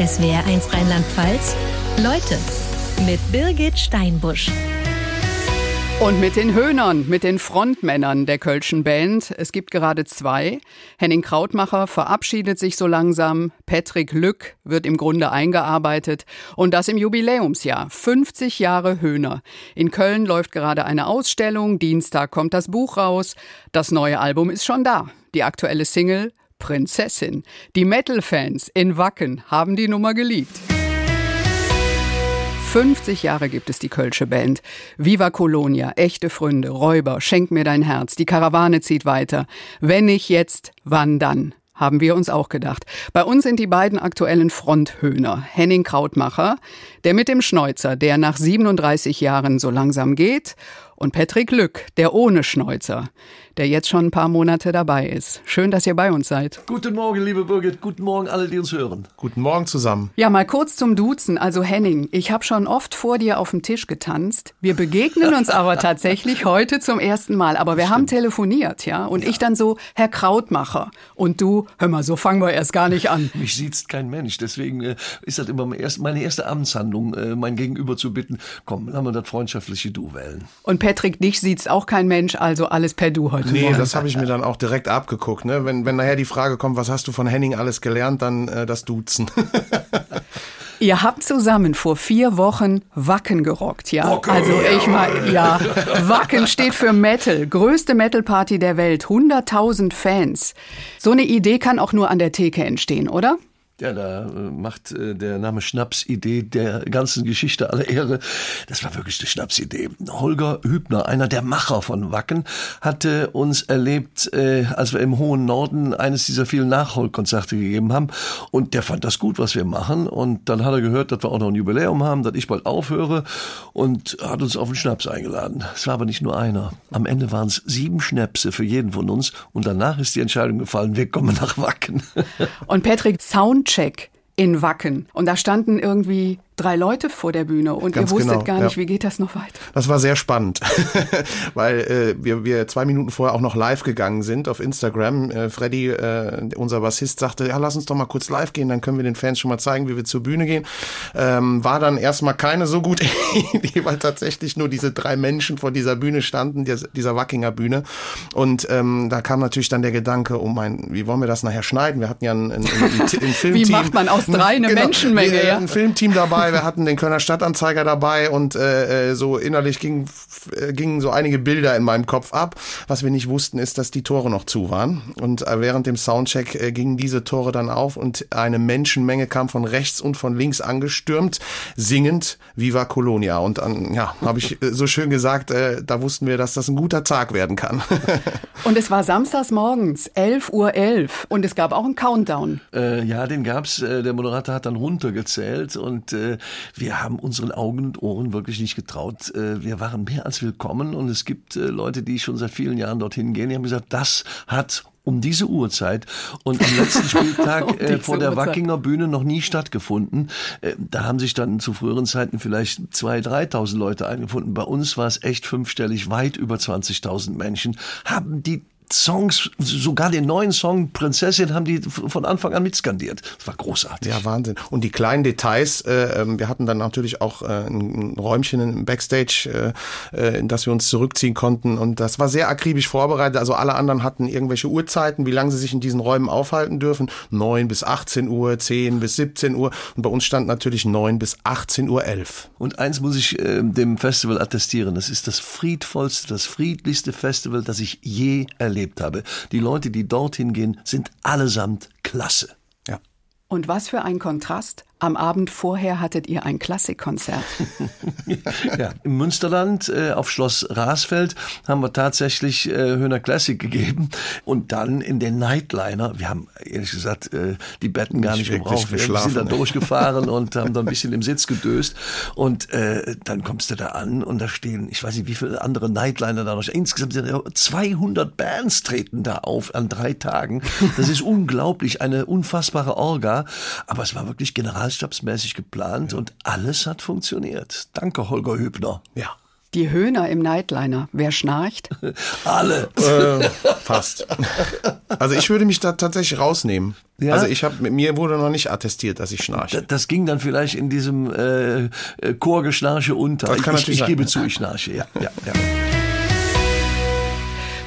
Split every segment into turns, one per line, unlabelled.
SWR1 Rheinland-Pfalz. Leute mit Birgit Steinbusch.
Und mit den Höhnern, mit den Frontmännern der Kölschen Band. Es gibt gerade zwei. Henning Krautmacher verabschiedet sich so langsam. Patrick Lück wird im Grunde eingearbeitet. Und das im Jubiläumsjahr. 50 Jahre Höhner. In Köln läuft gerade eine Ausstellung. Dienstag kommt das Buch raus. Das neue Album ist schon da. Die aktuelle Single Prinzessin. Die Metal-Fans in Wacken haben die Nummer geliebt. 50 Jahre gibt es die Kölsche Band. Viva Colonia, echte Freunde, Räuber, schenk mir dein Herz, die Karawane zieht weiter. Wenn nicht jetzt, wann dann? Haben wir uns auch gedacht. Bei uns sind die beiden aktuellen Fronthöhner. Henning Krautmacher, der mit dem Schneuzer, der nach 37 Jahren so langsam geht, und Patrick Lück, der ohne Schneuzer, der jetzt schon ein paar Monate dabei ist. Schön, dass ihr bei uns seid.
Guten Morgen, liebe Birgit. Guten Morgen alle, die uns hören.
Guten Morgen zusammen.
Ja, mal kurz zum Duzen. Also Henning, ich habe schon oft vor dir auf dem Tisch getanzt. Wir begegnen uns aber tatsächlich heute zum ersten Mal. Aber wir Stimmt. haben telefoniert, ja. Und ja. ich dann so, Herr Krautmacher. Und du, hör mal, so fangen wir erst gar nicht an.
Mich sieht's kein Mensch. Deswegen äh, ist das immer meine erste Amtshandlung, äh, mein Gegenüber zu bitten, komm, lass mal das freundschaftliche Du wählen.
Und Patrick, dich sieht's auch kein Mensch, also alles per Du heute
Nee, das habe ich mir dann auch direkt abgeguckt. Ne? Wenn, wenn nachher die Frage kommt, was hast du von Henning alles gelernt, dann äh, das Duzen.
Ihr habt zusammen vor vier Wochen Wacken gerockt, ja?
Wacken,
also ich mal, ja. Wacken steht für Metal, größte Metal-Party der Welt, 100.000 Fans. So eine Idee kann auch nur an der Theke entstehen, oder?
Ja, da äh, macht äh, der Name Schnapsidee der ganzen Geschichte alle Ehre. Das war wirklich eine Schnapsidee. Holger Hübner, einer der Macher von Wacken, hatte uns erlebt, äh, als wir im hohen Norden eines dieser vielen Nachholkonzerte gegeben haben. Und der fand das gut, was wir machen. Und dann hat er gehört, dass wir auch noch ein Jubiläum haben, dass ich bald aufhöre und hat uns auf den Schnaps eingeladen. Es war aber nicht nur einer. Am Ende waren es sieben Schnäpse für jeden von uns. Und danach ist die Entscheidung gefallen, wir kommen nach Wacken.
Und Patrick, Sound Soundcheck in Wacken. Und da standen irgendwie drei Leute vor der Bühne und Ganz ihr wusstet genau, gar nicht, ja. wie geht das noch weiter?
Das war sehr spannend, weil äh, wir, wir zwei Minuten vorher auch noch live gegangen sind auf Instagram. Äh, Freddy, äh, unser Bassist, sagte, ja, lass uns doch mal kurz live gehen, dann können wir den Fans schon mal zeigen, wie wir zur Bühne gehen. Ähm, war dann erstmal keine so gute Idee, weil tatsächlich nur diese drei Menschen vor dieser Bühne standen, dieser Wackinger Bühne. Und ähm, da kam natürlich dann der Gedanke, oh mein, wie wollen wir das nachher schneiden? Wir hatten ja ein, ein, ein, ein Filmteam.
wie macht man aus drei eine genau, Menschenmenge? Ja?
Ein Filmteam dabei wir hatten den Kölner Stadtanzeiger dabei und äh, äh so innerlich ging, äh, gingen so einige Bilder in meinem Kopf ab. Was wir nicht wussten, ist, dass die Tore noch zu waren. Und äh, während dem Soundcheck äh, gingen diese Tore dann auf und eine Menschenmenge kam von rechts und von links angestürmt, singend Viva Colonia. Und dann, ja, habe ich äh, so schön gesagt, äh, da wussten wir, dass das ein guter Tag werden kann.
und es war samstags morgens, 11.11 Uhr 11, und es gab auch einen Countdown.
Äh, ja, den gab's. Äh, der Moderator hat dann runtergezählt und äh, wir haben unseren Augen und Ohren wirklich nicht getraut. Äh, wir waren mehr als willkommen und es gibt äh, Leute, die schon seit vielen Jahren dorthin gehen, die haben gesagt, das hat um diese Uhrzeit und am letzten Spieltag um äh, vor der Uhrzeit. Wackinger Bühne noch nie stattgefunden. Äh, da haben sich dann zu früheren Zeiten vielleicht 2.000, 3.000 Leute eingefunden. Bei uns war es echt fünfstellig, weit über 20.000 Menschen haben die Songs, sogar den neuen Song Prinzessin haben die von Anfang an mitskandiert. Das war großartig.
Ja, Wahnsinn. Und die kleinen Details, äh, ähm, wir hatten dann natürlich auch äh, ein Räumchen im Backstage, äh, äh, in das wir uns zurückziehen konnten. Und das war sehr akribisch vorbereitet. Also alle anderen hatten irgendwelche Uhrzeiten, wie lange sie sich in diesen Räumen aufhalten dürfen. 9 bis 18 Uhr, 10 bis 17 Uhr. Und bei uns stand natürlich 9 bis 18 Uhr 11.
Und eins muss ich äh, dem Festival attestieren. Das ist das friedvollste, das friedlichste Festival, das ich je erlebt erlebt habe. Die Leute, die dorthin gehen, sind allesamt klasse.
Ja.
Und was für ein Kontrast am Abend vorher hattet ihr ein Klassikkonzert.
ja, im Münsterland äh, auf Schloss Rasfeld haben wir tatsächlich äh, Höhner Classic gegeben und dann in den Nightliner. Wir haben ehrlich gesagt äh, die Betten gar nicht, nicht gebraucht. Wir sind da durchgefahren und haben da ein bisschen im Sitz gedöst und äh, dann kommst du da an und da stehen, ich weiß nicht, wie viele andere Nightliner da noch. Insgesamt sind 200 Bands treten da auf an drei Tagen. Das ist unglaublich, eine unfassbare Orga, aber es war wirklich general maßstabsmäßig geplant ja. und alles hat funktioniert. Danke, Holger Hübner.
Ja.
Die Höhner im Nightliner. Wer schnarcht?
Alle.
Äh, fast. Also ich würde mich da tatsächlich rausnehmen.
Ja?
Also ich habe mir wurde noch nicht attestiert, dass ich schnarche.
Das, das ging dann vielleicht in diesem äh, äh, Chorgeschnarche unter.
Das kann
ich,
natürlich
ich gebe
sein.
zu, ich schnarche, ja. ja, ja.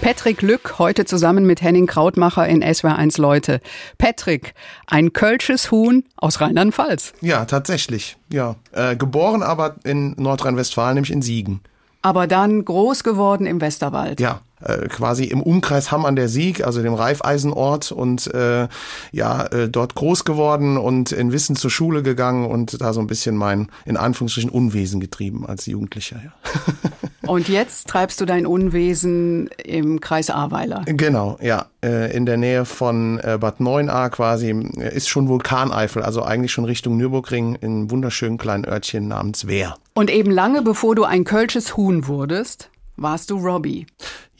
Patrick Lück, heute zusammen mit Henning Krautmacher in SWR1 Leute. Patrick, ein kölsches Huhn aus Rheinland-Pfalz.
Ja, tatsächlich. Ja, äh, geboren aber in Nordrhein-Westfalen, nämlich in Siegen.
Aber dann groß geworden im Westerwald.
Ja, äh, quasi im Umkreis Hamm an der Sieg, also dem Reifeisenort und äh, ja, äh, dort groß geworden und in Wissen zur Schule gegangen und da so ein bisschen mein, in Anführungsstrichen, Unwesen getrieben als Jugendlicher, ja.
Und jetzt treibst du dein Unwesen im Kreis Ahrweiler.
Genau, ja. Äh, in der Nähe von äh, Bad 9a quasi äh, ist schon Vulkaneifel, also eigentlich schon Richtung Nürburgring in einem wunderschönen kleinen Örtchen namens Wehr.
Und eben lange bevor du ein kölsches Huhn wurdest, warst du Robbie.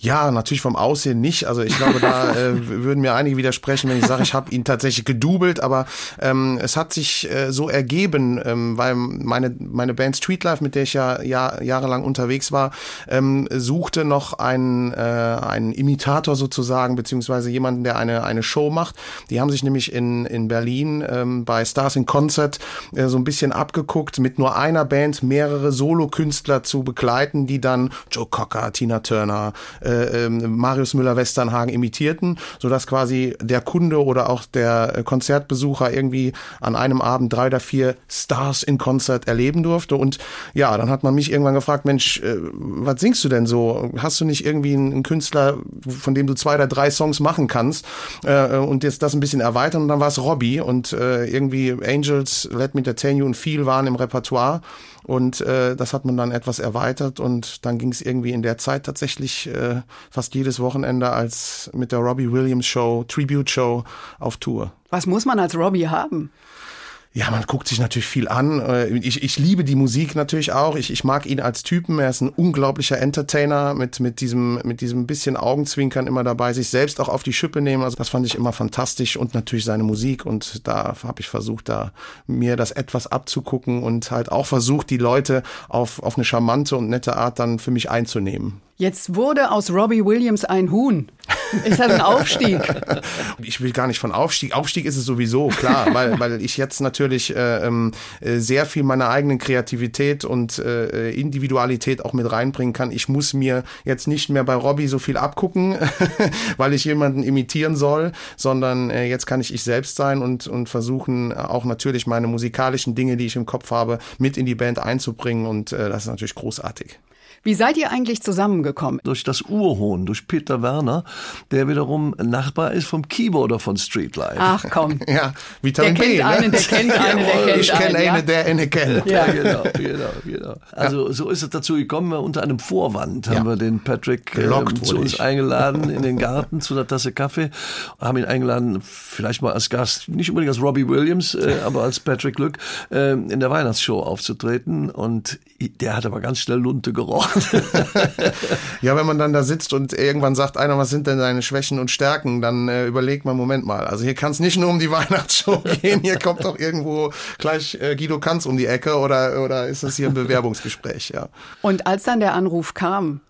Ja, natürlich vom Aussehen nicht. Also ich glaube, da äh, würden mir einige widersprechen, wenn ich sage, ich habe ihn tatsächlich gedoubelt. Aber ähm, es hat sich äh, so ergeben, ähm, weil meine meine Band Streetlife, mit der ich ja Jahr, jahrelang unterwegs war, ähm, suchte noch einen äh, einen Imitator sozusagen, beziehungsweise jemanden, der eine eine Show macht. Die haben sich nämlich in in Berlin ähm, bei Stars in Concert äh, so ein bisschen abgeguckt, mit nur einer Band mehrere Solokünstler zu begleiten, die dann Joe Cocker, Tina Turner äh, ähm, Marius Müller-Westernhagen imitierten, sodass quasi der Kunde oder auch der äh, Konzertbesucher irgendwie an einem Abend drei oder vier Stars in Konzert erleben durfte. Und ja, dann hat man mich irgendwann gefragt, Mensch, äh, was singst du denn so? Hast du nicht irgendwie einen, einen Künstler, von dem du zwei oder drei Songs machen kannst äh, und jetzt das ein bisschen erweitern? Und dann war es Robbie und äh, irgendwie Angels, Let Me Entertain You und viel waren im Repertoire. Und äh, das hat man dann etwas erweitert und dann ging es irgendwie in der Zeit tatsächlich äh, fast jedes Wochenende als mit der Robbie Williams Show, Tribute Show auf Tour.
Was muss man als Robbie haben?
Ja, man guckt sich natürlich viel an. Äh, Ich, ich liebe die Musik natürlich auch. Ich, ich mag ihn als Typen. Er ist ein unglaublicher Entertainer mit, mit, diesem, mit diesem bisschen Augenzwinkern immer dabei, sich selbst auch auf die Schippe nehmen. Also das fand ich immer fantastisch und natürlich seine Musik. Und da habe ich versucht, da mir das etwas abzugucken und halt auch versucht, die Leute auf, auf eine charmante und nette Art dann für mich einzunehmen.
Jetzt wurde aus Robbie Williams ein Huhn. Ist das ein Aufstieg?
Ich will gar nicht von Aufstieg. Aufstieg ist es sowieso, klar, weil, weil ich jetzt natürlich äh, ähm, äh, sehr viel meiner eigenen Kreativität und äh, Individualität auch mit reinbringen kann. Ich muss mir jetzt nicht mehr bei Robbie so viel abgucken, weil ich jemanden imitieren soll, sondern äh, jetzt kann ich ich selbst sein und, und versuchen auch natürlich meine musikalischen Dinge, die ich im Kopf habe, mit in die Band einzubringen und äh, das ist natürlich großartig.
Wie seid ihr eigentlich zusammengekommen?
Durch das Urhohn, durch Peter Werner, der wiederum Nachbar ist vom Keyboarder von Streetlife.
Ach komm.
Ja, Vitamin
Der kennt
B.
einen,
ne?
der kennt einen, der kennt
ich kenne
einen, ja.
einen, der eine kennt.
Ja.
genau, genau, genau. Also so ist es dazu gekommen, unter einem Vorwand haben
Ja.
wir den Patrick
Gelockt
ähm, zu uns
ich.
eingeladen in den Garten zu einer Tasse Kaffee, haben ihn eingeladen, vielleicht mal als Gast, nicht unbedingt als Robbie Williams, äh, aber als Patrick Glück, äh, in der Weihnachtsshow aufzutreten und der hat aber ganz schnell Lunte gerochen.
Ja, wenn man dann da sitzt und irgendwann sagt einer, was sind denn deine Schwächen und Stärken, dann äh, überlegt man, Moment mal, also hier kann es nicht nur um die Weihnachtsshow gehen, hier kommt doch irgendwo gleich äh, Guido Kanz um die Ecke oder, oder ist das hier ein Bewerbungsgespräch, ja.
Und als dann der Anruf kam,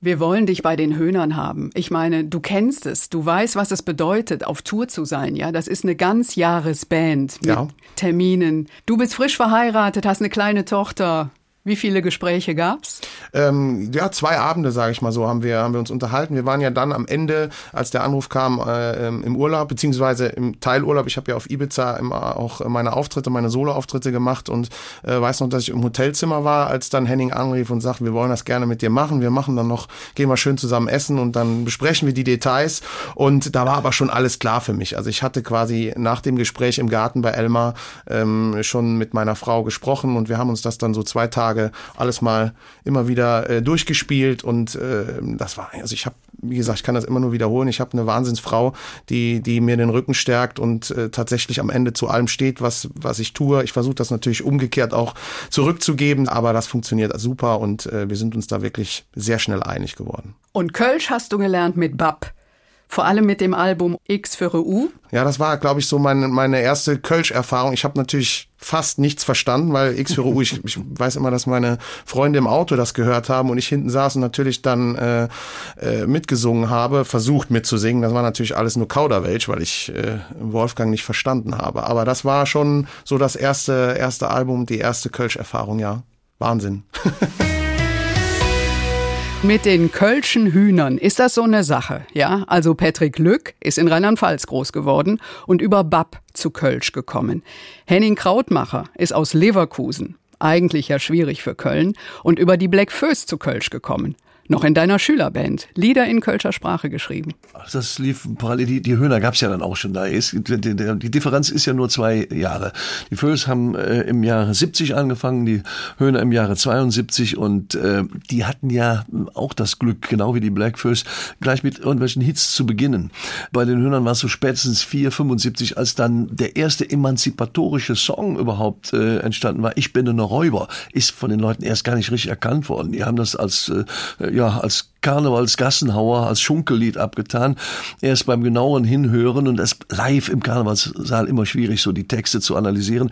wir wollen dich bei den Höhnern haben. Ich meine, du kennst es, du weißt, was es bedeutet, auf Tour zu sein, ja? Das ist eine Ganzjahresband mit
Ja.
Terminen. Du bist frisch verheiratet, hast eine kleine Tochter. Wie viele Gespräche gab's?
Ähm, ja, zwei Abende, sage ich mal so, haben wir, haben wir uns unterhalten. Wir waren ja dann am Ende, als der Anruf kam, äh, ähm, im Urlaub, beziehungsweise im Teilurlaub. Ich habe ja auf Ibiza immer auch meine Auftritte, meine Solo-Auftritte gemacht und äh, weiß noch, dass ich im Hotelzimmer war, als dann Henning anrief und sagte, wir wollen das gerne mit dir machen. Wir machen dann noch, gehen wir schön zusammen essen und dann besprechen wir die Details. Und da war aber schon alles klar für mich. Also ich hatte quasi nach dem Gespräch im Garten bei Elmar ähm, schon mit meiner Frau gesprochen und wir haben uns das dann so zwei Tage alles mal immer wieder äh, durchgespielt und äh, das war, also ich habe, wie gesagt, ich kann das immer nur wiederholen, ich habe eine Wahnsinnsfrau, die, die mir den Rücken stärkt und äh, tatsächlich am Ende zu allem steht, was, was ich tue. Ich versuche das natürlich umgekehrt auch zurückzugeben, aber das funktioniert super und äh, wir sind uns da wirklich sehr schnell einig geworden.
Und Kölsch hast du gelernt mit Bab. Vor allem mit dem Album X für U.
Ja, das war, glaube ich, so meine, meine erste Kölsch-Erfahrung. Ich habe natürlich fast nichts verstanden, weil X für U, ich, ich weiß immer, dass meine Freunde im Auto das gehört haben und ich hinten saß und natürlich dann äh, äh, mitgesungen habe, versucht mitzusingen. Das war natürlich alles nur Kauderwelsch, weil ich äh, Wolfgang nicht verstanden habe. Aber das war schon so das erste, erste Album, die erste Kölsch-Erfahrung, ja. Wahnsinn.
Mit den Kölschen Hühnern ist das so eine Sache, ja? Also Patrick Lück ist in Rheinland-Pfalz groß geworden und über Bab zu Kölsch gekommen. Henning Krautmacher ist aus Leverkusen, eigentlich ja schwierig für Köln, und über die Black Föß zu Kölsch gekommen noch in deiner Schülerband Lieder in Kölscher Sprache geschrieben.
Das lief parallel, die, die Höhner gab es ja dann auch schon da. Die, die, Differenz ist ja nur zwei Jahre. Die Föß haben äh, im Jahre 70 angefangen, die Höhner im Jahre 72 und äh, die hatten ja auch das Glück, genau wie die Black Föß, gleich mit irgendwelchen Hits zu beginnen. Bei den Höhnern war es so spätestens 4, 75, als dann der erste emanzipatorische Song überhaupt äh, entstanden war. Ich bin ein Räuber, ist von den Leuten erst gar nicht richtig erkannt worden. Die haben das als äh, ja, als Karnevalsgassenhauer, als Schunkellied abgetan. Erst beim genauen Hinhören und das live im Karnevalssaal immer schwierig, so die Texte zu analysieren.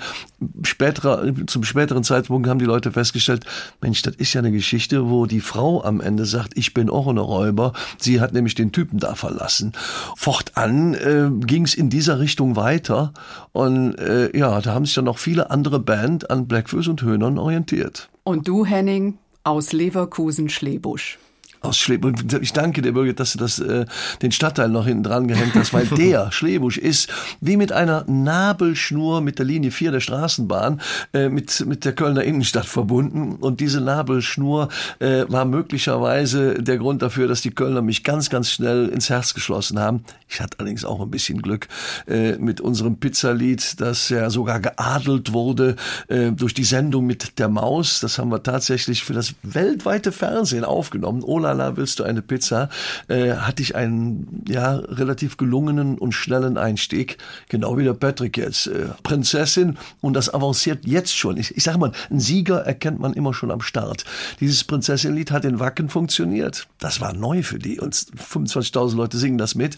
Späterer, zum späteren Zeitpunkt haben die Leute festgestellt, Mensch, das ist ja eine Geschichte, wo die Frau am Ende sagt, ich bin auch ein Räuber. Sie hat nämlich den Typen da verlassen. Fortan äh, ging es in dieser Richtung weiter und äh, ja, da haben sich dann noch viele andere Band an Blackfoot und Höhnern orientiert.
Und du, Henning, aus Leverkusen-Schlebusch
aus Schlebusch. Ich danke dir, Birgit, dass du das, äh, den Stadtteil noch hinten dran gehängt hast, weil der Schlebusch ist wie mit einer Nabelschnur mit der Linie 4 der Straßenbahn äh, mit, mit der Kölner Innenstadt verbunden. Und diese Nabelschnur äh, war möglicherweise der Grund dafür, dass die Kölner mich ganz, ganz schnell ins Herz geschlossen haben. Ich hatte allerdings auch ein bisschen Glück äh, mit unserem Pizzalied, das ja sogar geadelt wurde äh, durch die Sendung mit der Maus. Das haben wir tatsächlich für das weltweite Fernsehen aufgenommen. Ola Lala, willst du eine Pizza? Äh, hatte ich einen ja relativ gelungenen und schnellen Einstieg, genau wie der Patrick jetzt. Äh, Prinzessin und das avanciert jetzt schon. Ich, ich sage mal, ein Sieger erkennt man immer schon am Start. Dieses Prinzessin-Lied hat in Wacken funktioniert. Das war neu für die und 25.000 Leute singen das mit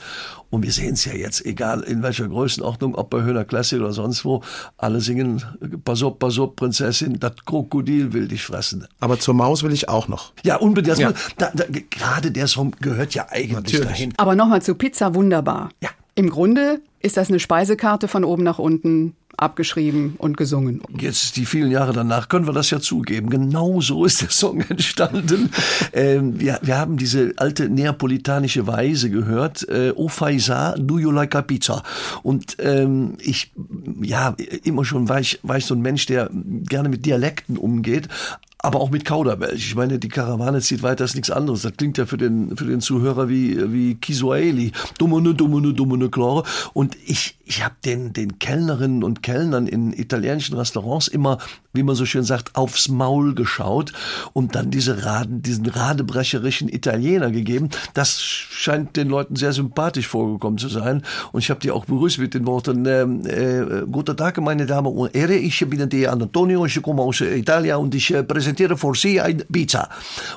und wir sehen es ja jetzt, egal in welcher Größenordnung, ob bei Höhner Classic oder sonst wo, alle singen Pass auf, pass auf, Prinzessin, das Krokodil will dich fressen.
Aber zur Maus will ich auch noch.
Ja, unbedingt. Ja. Da, da, gerade der Song gehört ja eigentlich Natürlich. dahin.
Aber nochmal zu Pizza wunderbar.
Ja.
Im Grunde ist das eine Speisekarte von oben nach unten abgeschrieben und gesungen.
Jetzt die vielen Jahre danach können wir das ja zugeben. Genau so ist der Song entstanden. ähm, wir, wir haben diese alte neapolitanische Weise gehört. Äh, o Faisa, do you like a pizza? Und ähm, ich, ja, immer schon war ich, war ich so ein Mensch, der gerne mit Dialekten umgeht aber auch mit Kauderwelsch. Ich meine, die Karawane zieht weiter, ist nichts anderes. Das klingt ja für den, für den Zuhörer wie, wie Kisuaeli. Dummene, dummene, dummene, klare. Und ich, ich habe den, den Kellnerinnen und Kellnern in italienischen Restaurants immer, wie man so schön sagt, aufs Maul geschaut und dann diese Raden, diesen radebrecherischen Italiener gegeben. Das scheint den Leuten sehr sympathisch vorgekommen zu sein. Und ich habe die auch begrüßt mit den Worten, äh, äh, guten Tag, meine Damen und Herren, ich bin der Antonio, ich komme aus Italien und ich äh, präsentiere präsentiere for Sie ein Pizza.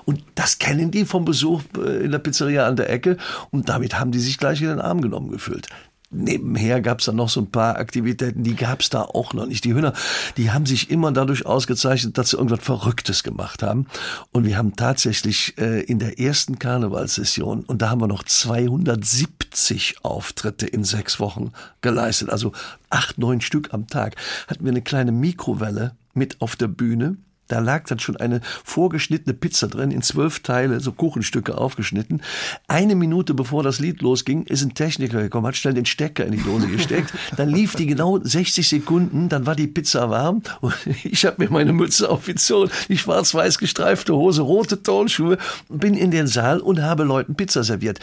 Und das kennen die vom Besuch äh, in der Pizzeria an der Ecke und damit haben die sich gleich in den Arm genommen gefühlt nebenher gab es dann noch so ein paar Aktivitäten, die gab es da auch noch nicht. Die Hühner, die haben sich immer dadurch ausgezeichnet, dass sie irgendwas Verrücktes gemacht haben. Und wir haben tatsächlich äh, in der ersten Karnevalssession, und da haben wir noch 270 Auftritte in sechs Wochen geleistet, also acht, neun Stück am Tag, hatten wir eine kleine Mikrowelle mit auf der Bühne da lag dann schon eine vorgeschnittene Pizza drin, in zwölf Teile, so Kuchenstücke aufgeschnitten. Eine Minute bevor das Lied losging, ist ein Techniker gekommen, hat schnell den Stecker in die Dose gesteckt. Dann lief die genau 60 Sekunden, dann war die Pizza warm und ich habe mir meine Mütze aufgezogen, die schwarz-weiß gestreifte Hose, rote Tonschuhe, bin in den Saal und habe Leuten Pizza serviert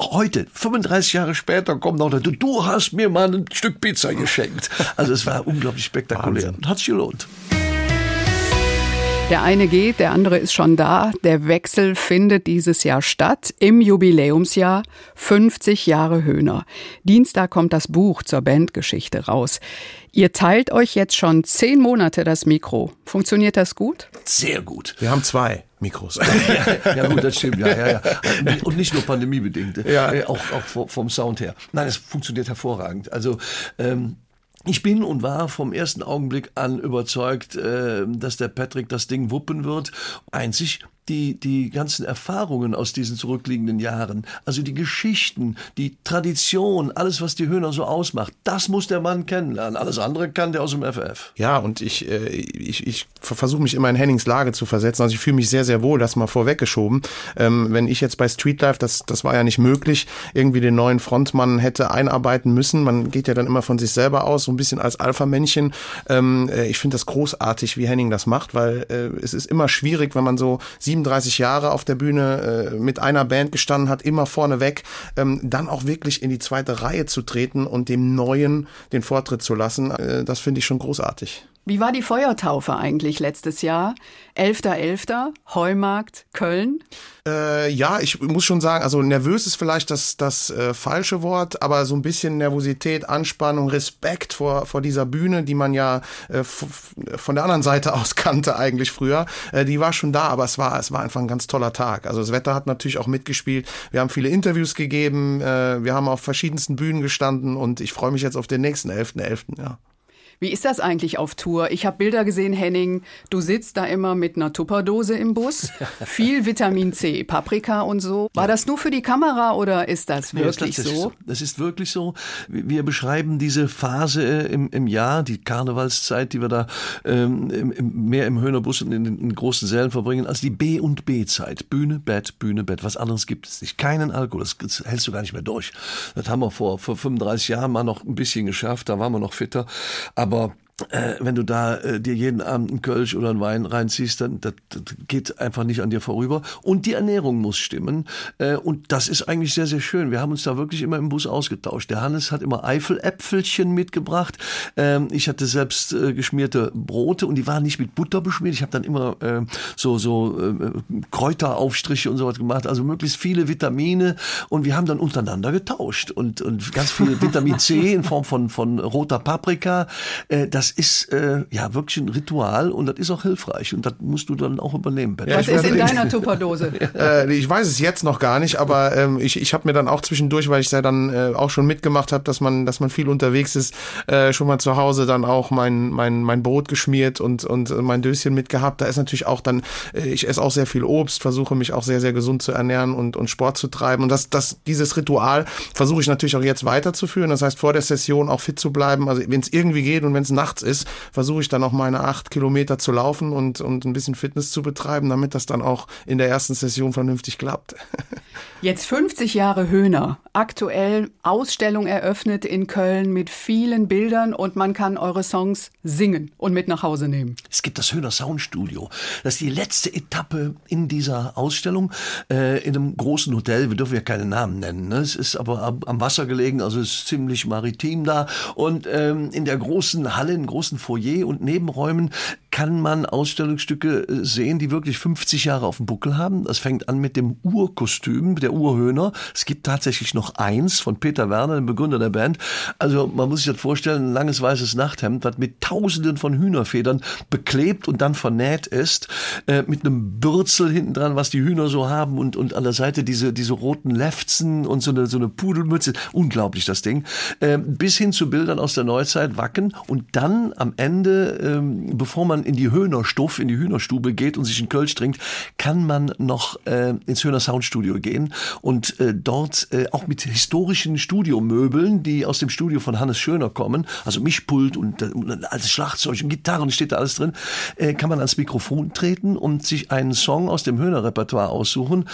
heute, 35 Jahre später, kommt noch der, du, du hast mir mal ein Stück Pizza geschenkt. Also es war unglaublich spektakulär und hat sich gelohnt.
Der eine geht, der andere ist schon da. Der Wechsel findet dieses Jahr statt, im Jubiläumsjahr 50 Jahre Höhner. Dienstag kommt das Buch zur Bandgeschichte raus. Ihr teilt euch jetzt schon zehn Monate das Mikro. Funktioniert das gut?
Sehr gut.
Wir haben zwei Mikros.
ja, ja, gut, das stimmt. Ja, ja, ja. Und nicht nur pandemiebedingt, ja. Äh, auch, auch vom Sound her. Nein, es funktioniert hervorragend. Also ähm, ich bin und war vom ersten Augenblick an überzeugt, äh, dass der Patrick das Ding wuppen wird. Einzig die, die ganzen Erfahrungen aus diesen zurückliegenden Jahren, also die Geschichten, die Tradition, alles, was die Höhner so ausmacht, das muss der Mann kennenlernen. Alles andere kann der aus dem FF.
Ja, und ich, äh, ich, ich versuche mich immer in Hennings Lage zu versetzen. Also ich fühle mich sehr, sehr wohl, das mal vorweggeschoben. Ähm, wenn ich jetzt bei Streetlife, das, das war ja nicht möglich, irgendwie den neuen Frontmann hätte einarbeiten müssen. Man geht ja dann immer von sich selber aus, so ein bisschen als Alpha-Männchen. Ähm, äh, ich finde das großartig, wie Henning das macht, weil äh, es ist immer schwierig, wenn man so sieben 37 Jahre auf der Bühne äh, mit einer Band gestanden hat, immer vorneweg, ähm, dann auch wirklich in die zweite Reihe zu treten und dem Neuen den Vortritt zu lassen, äh, das finde ich schon großartig.
Wie war die Feuertaufe eigentlich letztes Jahr? 11.11., .11., Heumarkt, Köln?
Äh, ja, ich muss schon sagen, also nervös ist vielleicht das, das äh, falsche Wort, aber so ein bisschen Nervosität, Anspannung, Respekt vor, vor dieser Bühne, die man ja äh, von der anderen Seite aus kannte eigentlich früher, äh, die war schon da, aber es war, es war einfach ein ganz toller Tag. Also das Wetter hat natürlich auch mitgespielt. Wir haben viele Interviews gegeben, äh, wir haben auf verschiedensten Bühnen gestanden und ich freue mich jetzt auf den nächsten 11.11., .11., ja.
Wie ist das eigentlich auf Tour? Ich habe Bilder gesehen, Henning. Du sitzt da immer mit einer Tupperdose im Bus. Viel Vitamin C, Paprika und so. War das nur für die Kamera oder ist das wirklich ja, so?
Das ist wirklich so. Wir beschreiben diese Phase im, im Jahr, die Karnevalszeit, die wir da ähm, im, mehr im Höhnerbus und in den großen Sälen verbringen, als die B- und B-Zeit. Bühne, Bett, Bühne, Bett. Was anderes gibt es nicht. Keinen Alkohol. Das, das hältst du gar nicht mehr durch. Das haben wir vor, vor 35 Jahren mal noch ein bisschen geschafft. Da waren wir noch fitter. Aber aber äh, wenn du da äh, dir jeden Abend einen Kölsch oder einen Wein reinziehst, dann das, das geht einfach nicht an dir vorüber. Und die Ernährung muss stimmen. Äh, und das ist eigentlich sehr, sehr schön. Wir haben uns da wirklich immer im Bus ausgetauscht. Der Hannes hat immer Eifeläpfelchen mitgebracht. Ähm, ich hatte selbst äh, geschmierte Brote und die waren nicht mit Butter beschmiert. Ich habe dann immer äh, so, so äh, Kräuteraufstriche und sowas gemacht. Also möglichst viele Vitamine. Und wir haben dann untereinander getauscht. Und, und ganz viel Vitamin C in Form von, von roter Paprika. Äh, das das ist äh, ja wirklich ein Ritual und das ist auch hilfreich und das musst du dann auch übernehmen.
Ja, Was ist in deiner Tupperdose?
äh, ich weiß es jetzt noch gar nicht, aber ähm, ich, ich habe mir dann auch zwischendurch, weil ich ja dann äh, auch schon mitgemacht habe, dass man, dass man viel unterwegs ist, äh, schon mal zu Hause dann auch mein, mein, mein Brot geschmiert und, und mein Döschen mitgehabt. Da ist natürlich auch dann, äh, ich esse auch sehr viel Obst, versuche mich auch sehr, sehr gesund zu ernähren und, und Sport zu treiben. Und das, das, dieses Ritual versuche ich natürlich auch jetzt weiterzuführen. Das heißt, vor der Session auch fit zu bleiben. Also wenn es irgendwie geht und wenn es nachts nachts ist, versuche ich dann auch meine acht Kilometer zu laufen und, und ein bisschen Fitness zu betreiben, damit das dann auch in der ersten Session vernünftig klappt.
Jetzt 50 Jahre Höhner. Aktuell Ausstellung eröffnet in Köln mit vielen Bildern und man kann eure Songs singen und mit nach Hause nehmen.
Es gibt das Höhner Soundstudio. Das ist die letzte Etappe in dieser Ausstellung äh, in einem großen Hotel. Wir dürfen ja keine Namen nennen. Ne? Es ist aber am Wasser gelegen, also es ist ziemlich maritim da. Und ähm, in der großen Halle, im großen Foyer und Nebenräumen kann man Ausstellungsstücke äh, sehen, die wirklich 50 Jahre auf dem Buckel haben. Das fängt an mit dem Urkostüm der Urhöhner. Es gibt tatsächlich noch eins von Peter Werner, dem Begründer der Band. Also man muss sich das vorstellen, ein langes weißes Nachthemd, das mit tausenden von Hühnerfedern beklebt und dann vernäht ist, äh, mit einem Bürzel hinten dran, was die Hühner so haben und, und an der Seite diese, diese roten Lefzen und so eine, so eine Pudelmütze. Unglaublich das Ding. Äh, bis hin zu Bildern aus der Neuzeit, Wacken und dann am Ende, ähm, bevor man in die Höhnerstuff, in die Hühnerstube geht und sich einen Kölsch trinkt, kann man noch äh, ins Höhner Soundstudio gehen und äh, dort äh, auch mit historischen Studiomöbeln, die aus dem Studio von Hannes Schöner kommen, also Mischpult und, äh, und altes Schlagzeug und Gitarren steht da alles drin, äh, kann man ans Mikrofon treten und sich einen Song aus dem Höhner-Repertoire aussuchen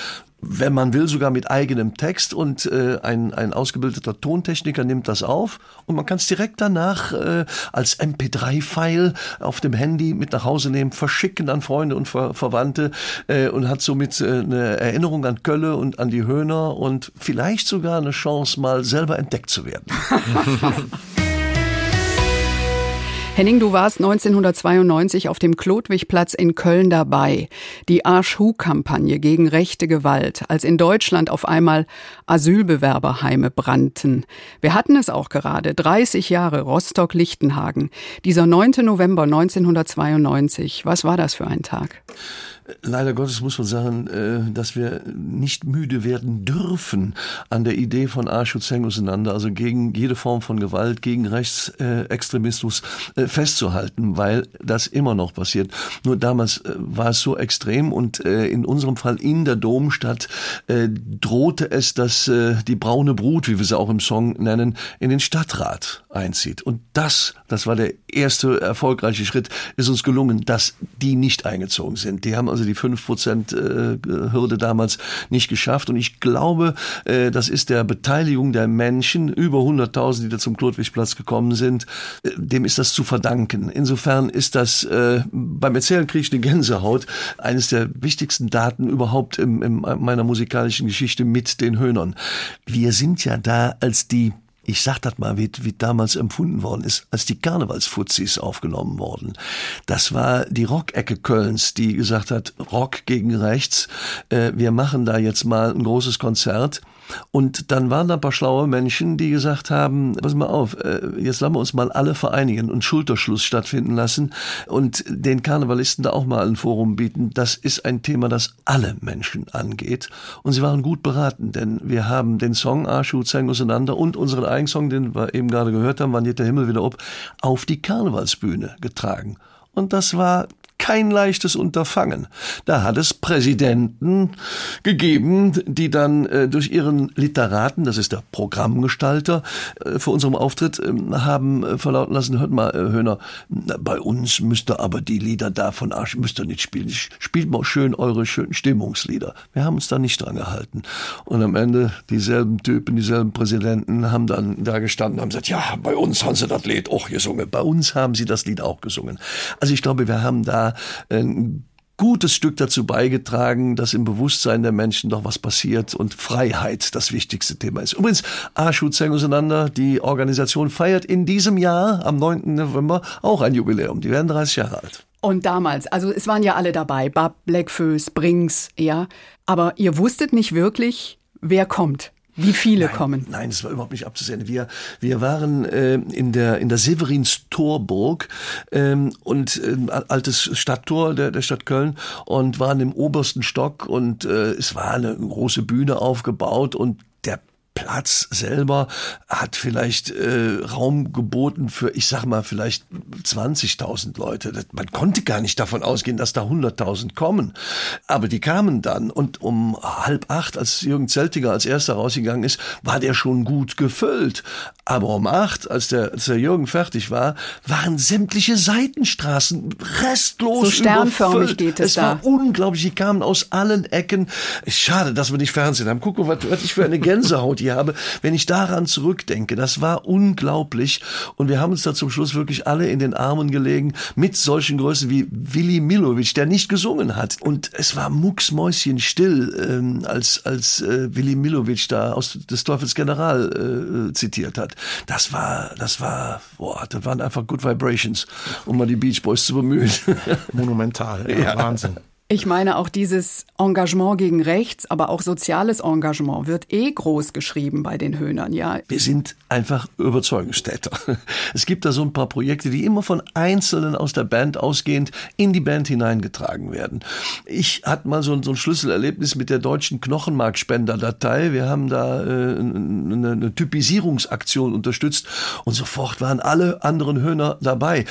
wenn man will, sogar mit eigenem Text und äh, ein, ein ausgebildeter Tontechniker nimmt das auf und man kann es direkt danach äh, als MP3-File auf dem Handy mit nach Hause nehmen, verschicken an Freunde und Ver Verwandte äh, und hat somit äh, eine Erinnerung an Kölle und an die Höhner und vielleicht sogar eine Chance, mal selber entdeckt zu werden.
Henning, du warst 1992 auf dem Klodwigplatz in Köln dabei. Die Arsch-Hu-Kampagne gegen rechte Gewalt, als in Deutschland auf einmal Asylbewerberheime brannten. Wir hatten es auch gerade, 30 Jahre Rostock-Lichtenhagen. Dieser 9. November 1992, was war das für ein Tag?
Leider Gottes muss man sagen, äh, dass wir nicht müde werden dürfen an der Idee von Arschutz auseinander, also gegen jede Form von Gewalt, gegen Rechtsextremismus äh, festzuhalten, weil das immer noch passiert. Nur damals äh, war es so extrem und in unserem Fall in der Domstadt drohte es, dass die braune Brut, wie wir sie auch im Song nennen, in den Stadtrat einzieht. Und das, das war der erste erfolgreiche Schritt, ist uns gelungen, dass die nicht eingezogen sind. Die haben also die 5% Hürde damals nicht geschafft. Und ich glaube, äh, das ist der Beteiligung der Menschen, über 100.000, die da zum Klodwigplatz gekommen sind, äh, dem ist das zu verdanken. Insofern ist das äh, beim Erzählen kriege ich eine Gänsehaut, eines der wichtigsten Daten überhaupt in meiner musikalischen Geschichte mit den Höhnern. Wir sind ja da als die ich sag das mal, wie, wie damals empfunden worden ist, als die Karnevalsfuzis aufgenommen wurden. Das war die Rockecke Kölns, die gesagt hat, Rock gegen rechts, äh, wir machen da jetzt mal ein großes Konzert. Und dann waren da ein paar schlaue Menschen, die gesagt haben, pass mal auf, äh, jetzt lassen wir uns mal alle vereinigen und Schulterschluss stattfinden lassen und den Karnevalisten da auch mal ein Forum bieten. Das ist ein Thema, das alle Menschen angeht. Und sie waren gut beraten, denn wir haben den Song Arschu Zeng auseinander und unseren eigenen Song, den wir eben gerade gehört haben, Wann geht der Himmel wieder ob, auf die Karnevalsbühne getragen. Und das war kein leichtes Unterfangen. Da hat es Präsidenten gegeben, die dann äh, durch ihren Literaten, das ist der Programmgestalter, äh, für unserem Auftritt äh, haben verlauten lassen, hört mal, äh, Höhner, bei uns müsst ihr aber die Lieder da von Arsch, müsst ihr nicht spielen. Spielt mal schön eure schönen Stimmungslieder. Wir haben uns da nicht dran gehalten. Und am Ende dieselben Typen, dieselben Präsidenten haben dann da gestanden haben gesagt, ja, bei uns haben sie das Lied auch gesungen. Bei uns haben sie das Lied auch gesungen. Also ich glaube, wir haben da ein gutes Stück dazu beigetragen, dass im Bewusstsein der Menschen doch was passiert und Freiheit das wichtigste Thema ist. Übrigens, Arschu Zeng auseinander, die Organisation feiert in diesem Jahr, am 9. November, auch ein Jubiläum. Die werden 30 Jahre alt.
Und damals, also es waren ja alle dabei, Bab, Blackfoes, Brings, ja. Aber ihr wusstet nicht wirklich, wer kommt. Wie viele
nein,
kommen?
Nein, das war überhaupt nicht abzusehen. Wir, wir waren äh, in der in der Severins Torburg ähm, und äh, altes Stadttor der, der Stadt Köln und waren im obersten Stock und äh, es war eine große Bühne aufgebaut und der Platz selber hat vielleicht äh, Raum geboten für, ich sag mal, vielleicht 20.000 Leute. Das, man konnte gar nicht davon ausgehen, dass da 100.000 kommen. Aber die kamen dann und um halb acht, als Jürgen Zeltiger als erster rausgegangen ist, war der schon gut gefüllt. Aber um acht, als der, als der Jürgen fertig war, waren sämtliche Seitenstraßen restlos
so sternförmig
überfüllt.
geht es,
es
da.
war unglaublich. Die kamen aus allen Ecken. Schade, dass wir nicht Fernsehen haben. Guck mal, was, was ich für eine Gänsehaut hier habe, wenn ich daran zurückdenke. Das war unglaublich. Und wir haben uns da zum Schluss wirklich alle in den Armen gelegen mit solchen Größen wie Willi Milovic, der nicht gesungen hat. Und es war mucksmäuschenstill, ähm, als, als äh, Willi Milovic da aus des Teufels General äh, zitiert hat. Das war, das war, boah, das waren einfach Good Vibrations, um mal die Beach Boys zu bemühen.
Monumental, ja, ja. Wahnsinn.
Ich meine, auch dieses Engagement gegen rechts, aber auch soziales Engagement wird eh groß geschrieben bei den Höhnern, ja.
Wir sind einfach Überzeugungstäter. Es gibt da so ein paar Projekte, die immer von Einzelnen aus der Band ausgehend in die Band hineingetragen werden. Ich hatte mal so ein, so ein Schlüsselerlebnis mit der deutschen Knochenmarkspenderdatei. Wir haben da äh, eine, eine Typisierungsaktion unterstützt und sofort waren alle anderen Höhner dabei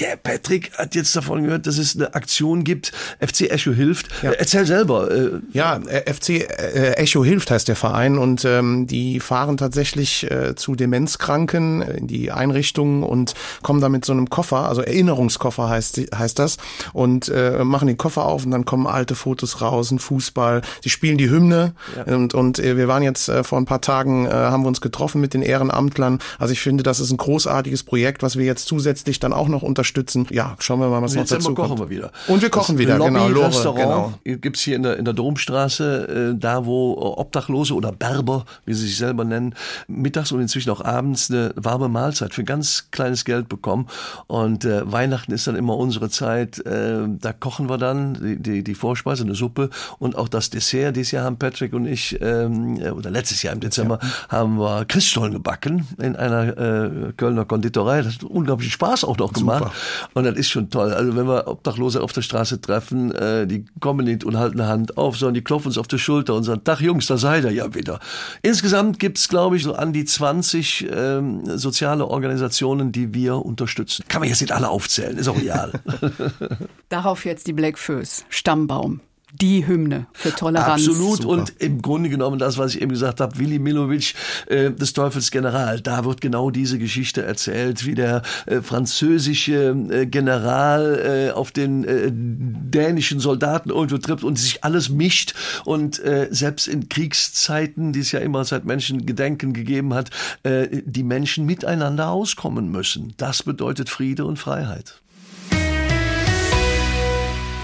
der Patrick hat jetzt davon gehört, dass es eine Aktion gibt, FC Echo hilft. Ja. Erzähl selber.
Äh. Ja, äh, FC äh, Echo hilft heißt der Verein und ähm, die fahren tatsächlich äh, zu Demenzkranken in die Einrichtungen und kommen da mit so einem Koffer, also Erinnerungskoffer heißt, heißt das, und äh, machen den Koffer auf und dann kommen alte Fotos raus, ein Fußball. Sie spielen die Hymne ja. und, und äh, wir waren jetzt äh, vor ein paar Tagen, äh, haben wir uns getroffen mit den Ehrenamtlern. Also ich finde, das ist ein großartiges Projekt, was wir jetzt zusätzlich dann auch noch unterstützen unterstützen. Ja, schauen wir mal, was noch dazu
kochen
kommt.
wir wieder.
Und wir kochen das wieder,
Lobby
genau.
Lore, Restaurant genau. gibt's hier in der, in der Domstraße, äh, da wo Obdachlose oder Berber, wie sie sich selber nennen, mittags und inzwischen auch abends eine warme Mahlzeit für ganz kleines Geld bekommen. Und äh, Weihnachten ist dann immer unsere Zeit. Äh, da kochen wir dann die, die, die Vorspeise, eine Suppe und auch das Dessert. Dieses Jahr haben Patrick und ich, ähm, oder letztes Jahr im Dezember, ja. haben wir Christstollen gebacken in einer äh, Kölner Konditorei. Das hat unglaublich Spaß auch noch gemacht. Und das ist schon toll. Also wenn wir Obdachlose auf der Straße treffen, äh, die kommen nicht und halten eine Hand auf, sondern die klopfen uns auf die Schulter und sagen, Tag Jungs, da seid ihr ja wieder. Insgesamt gibt's glaube ich, so an die 20 ähm, soziale Organisationen, die wir unterstützen. Kann man jetzt nicht alle aufzählen, ist auch real.
Darauf jetzt die Black Föß, Stammbaum die Hymne für Toleranz.
Absolut. Super. Und im Grunde genommen das, was ich eben gesagt habe, Willi Milovic, äh, des Teufels General, da wird genau diese Geschichte erzählt, wie der äh, französische äh, General äh, auf den äh, dänischen Soldaten irgendwo trifft und sich alles mischt und äh, selbst in Kriegszeiten, die es ja immer seit Menschengedenken gegeben hat, äh, die Menschen miteinander auskommen müssen. Das bedeutet Friede und Freiheit.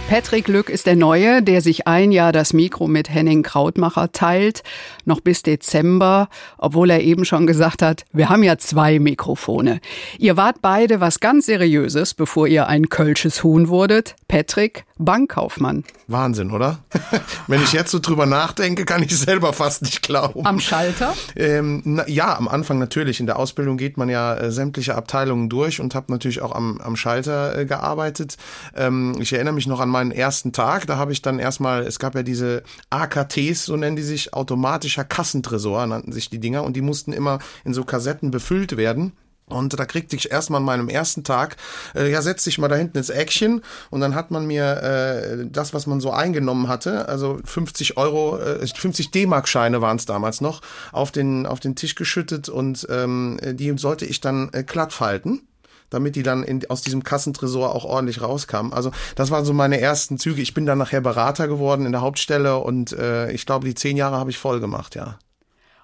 Patrick Lück ist der Neue, der sich ein Jahr das Mikro mit Henning Krautmacher teilt, noch bis Dezember, obwohl er eben schon gesagt hat, wir haben ja zwei Mikrofone. Ihr wart beide was ganz Seriöses, bevor ihr ein kölsches Huhn wurdet. Patrick, Bankkaufmann.
Wahnsinn, oder? Wenn ich jetzt so drüber nachdenke, kann ich selber fast nicht glauben.
Am Schalter?
Ähm, na, ja, am Anfang natürlich. In der Ausbildung geht man ja äh, sämtliche Abteilungen durch und habe natürlich auch am, am Schalter äh, gearbeitet. Ähm, ich erinnere mich noch an meinen ersten Tag. Da habe ich dann erstmal, es gab ja diese AKTs, so nennen die sich, automatischer Kassentresor nannten sich die Dinger und die mussten immer in so Kassetten befüllt werden. Und da kriegte ich erstmal an meinem ersten Tag, äh, ja, setz dich mal da hinten ins Action. Und dann hat man mir äh, das, was man so eingenommen hatte, also 50 Euro, äh, 50 D-Mark-Scheine waren es damals noch, auf den, auf den Tisch geschüttet und ähm, die sollte ich dann äh, glatt falten damit die dann in, aus diesem Kassentresor auch ordentlich rauskamen. Also das waren so meine ersten Züge. Ich bin dann nachher Berater geworden in der Hauptstelle und äh, ich glaube, die zehn Jahre habe ich voll gemacht, ja.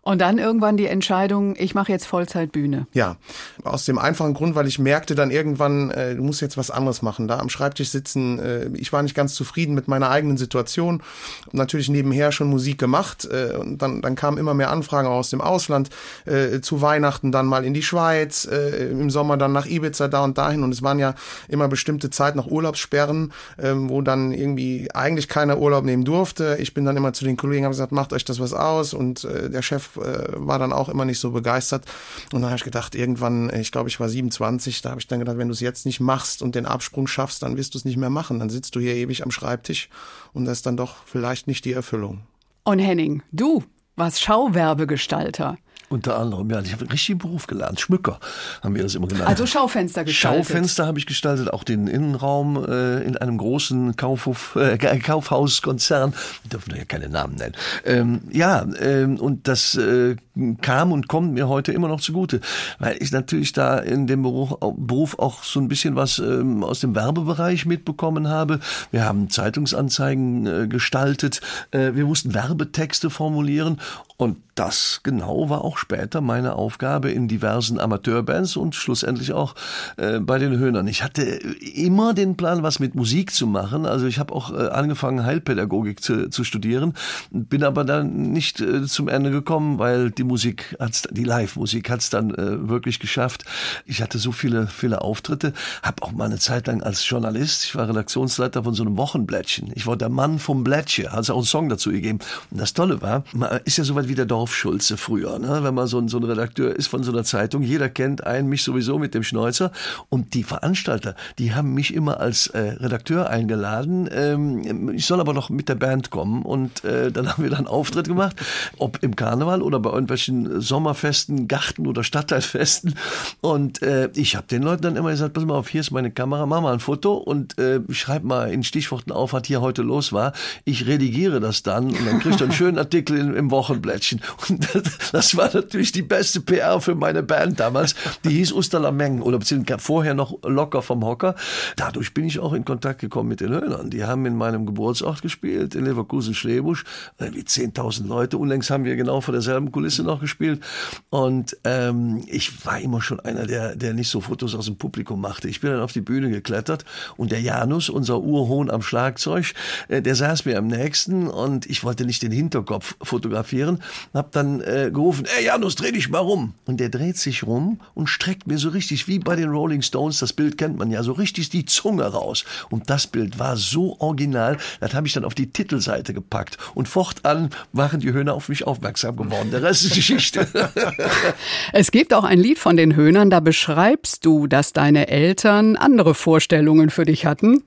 Und dann irgendwann die Entscheidung, ich mache jetzt Vollzeitbühne.
Ja, aus dem einfachen Grund, weil ich merkte dann irgendwann, äh, du musst jetzt was anderes machen. Da am Schreibtisch sitzen, äh, ich war nicht ganz zufrieden mit meiner eigenen Situation. Natürlich nebenher schon Musik gemacht. Äh, und dann, dann kamen immer mehr Anfragen aus dem Ausland. Äh, zu Weihnachten dann mal in die Schweiz, äh, im Sommer dann nach Ibiza da und dahin. Und es waren ja immer bestimmte Zeit nach Urlaubssperren, äh, wo dann irgendwie eigentlich keiner Urlaub nehmen durfte. Ich bin dann immer zu den Kollegen, habe gesagt, macht euch das was aus. Und äh, der Chef war dann auch immer nicht so begeistert. Und dann habe ich gedacht, irgendwann, ich glaube, ich war 27, da habe ich dann gedacht, wenn du es jetzt nicht machst und den Absprung schaffst, dann wirst du es nicht mehr machen. Dann sitzt du hier ewig am Schreibtisch und das ist dann doch vielleicht nicht die Erfüllung.
Und Henning, du warst Schauwerbegestalter.
Unter anderem, ja. Ich habe einen richtigen Beruf gelernt. Schmücker haben wir das immer genannt.
Also Schaufenster gestaltet.
Schaufenster habe ich gestaltet, auch den Innenraum äh, in einem großen Kaufhof, äh, Kaufhauskonzern. Wir dürfen ja keine Namen nennen. Ähm, ja, ähm, und das äh, kam und kommt mir heute immer noch zugute, weil ich natürlich da in dem Beruf, Beruf auch so ein bisschen was ähm, aus dem Werbebereich mitbekommen habe. Wir haben Zeitungsanzeigen äh, gestaltet, äh, wir mussten Werbetexte formulieren und das genau war auch später meine Aufgabe in diversen Amateurbands und schlussendlich auch äh, bei den Höhnern. Ich hatte immer den Plan, was mit Musik zu machen. Also ich habe auch äh, angefangen, Heilpädagogik zu, zu studieren, bin aber dann nicht äh, zum Ende gekommen, weil die Musik hat's, die Live-Musik hat's dann äh, wirklich geschafft. Ich hatte so viele, viele Auftritte, habe auch mal eine Zeit lang als Journalist, ich war Redaktionsleiter von so einem Wochenblättchen. Ich war der Mann vom Blättchen, hat auch einen Song dazu gegeben. Und das Tolle war, man ist ja so weit wie der Dorfschulze früher, ne? wenn man so ein, so ein Redakteur ist von so einer Zeitung. Jeder kennt einen, mich sowieso mit dem Schnäuzer. Und die Veranstalter, die haben mich immer als äh, Redakteur eingeladen. Ähm, ich soll aber noch mit der Band kommen. Und äh, dann haben wir dann Auftritt gemacht, ob im Karneval oder bei irgendwelchen Sommerfesten, Garten- oder Stadtteilfesten. Und äh, ich habe den Leuten dann immer gesagt, pass mal auf, hier ist meine Kamera, mach mal ein Foto und äh, schreib mal in Stichworten auf, was hier heute los war. Ich redigiere das dann und dann kriegst du einen schönen Artikel im, im Wochenblättchen. Und das war natürlich die beste PR für meine Band damals. Die hieß Usterlameng oder beziehungsweise vorher noch Locker vom Hocker. Dadurch bin ich auch in Kontakt gekommen mit den Höhnern. Die haben in meinem Geburtsort gespielt, in Leverkusen-Schlebusch. Wie 10.000 Leute. Unlängst haben wir genau vor derselben Kulisse Spitze noch gespielt. Und ähm, ich war immer schon einer, der, der nicht so Fotos aus dem Publikum machte. Ich bin dann auf die Bühne geklettert und der Janus, unser Urhohn am Schlagzeug, äh, der saß mir am nächsten und ich wollte nicht den Hinterkopf fotografieren. Hab dann äh, gerufen, ey Janus, dreh dich mal rum. Und der dreht sich rum und streckt mir so richtig, wie bei den Rolling Stones, das Bild kennt man ja, so richtig die Zunge raus. Und das Bild war so original, das habe ich dann auf die Titelseite gepackt. Und fortan waren die Höhner auf mich aufmerksam geworden. Der Rest ist Geschichte.
es gibt auch ein Lied von den Höhnern, da beschreibst du, dass deine Eltern andere Vorstellungen für dich hatten.